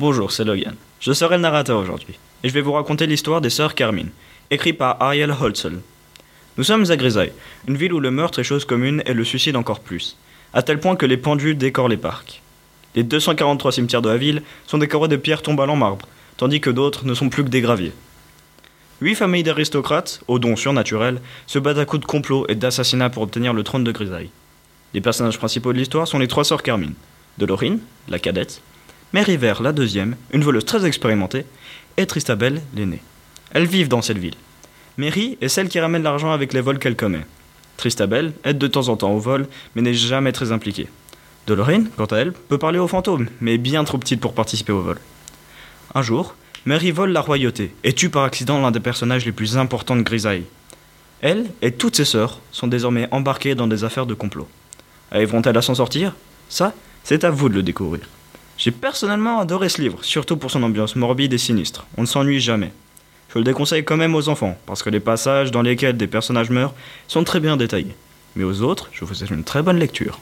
Bonjour, c'est Logan. Je serai le narrateur aujourd'hui, et je vais vous raconter l'histoire des sœurs Carmine, écrit par Ariel Holzel. Nous sommes à Grisaille, une ville où le meurtre est chose commune et le suicide encore plus, à tel point que les pendus décorent les parcs. Les 243 cimetières de la ville sont décorés de pierres tombales en marbre, tandis que d'autres ne sont plus que des graviers. Huit familles d'aristocrates, aux dons surnaturels, se battent à coups de complot et d'assassinats pour obtenir le trône de Grisaille. Les personnages principaux de l'histoire sont les trois sœurs Carmine, Dolorine, la cadette, Mary Vert, la deuxième, une voleuse très expérimentée, et Tristabelle, l'aînée. Elles vivent dans cette ville. Mary est celle qui ramène l'argent avec les vols qu'elle commet. Tristabelle aide de temps en temps au vol, mais n'est jamais très impliquée. Dolorine, quant à elle, peut parler aux fantômes, mais est bien trop petite pour participer au vol. Un jour, Mary vole la royauté et tue par accident l'un des personnages les plus importants de Grisaille. Elle et toutes ses sœurs sont désormais embarquées dans des affaires de complot. Arriveront-elles à s'en sortir? Ça, c'est à vous de le découvrir. J'ai personnellement adoré ce livre, surtout pour son ambiance morbide et sinistre. On ne s'ennuie jamais. Je le déconseille quand même aux enfants, parce que les passages dans lesquels des personnages meurent sont très bien détaillés. Mais aux autres, je vous souhaite une très bonne lecture.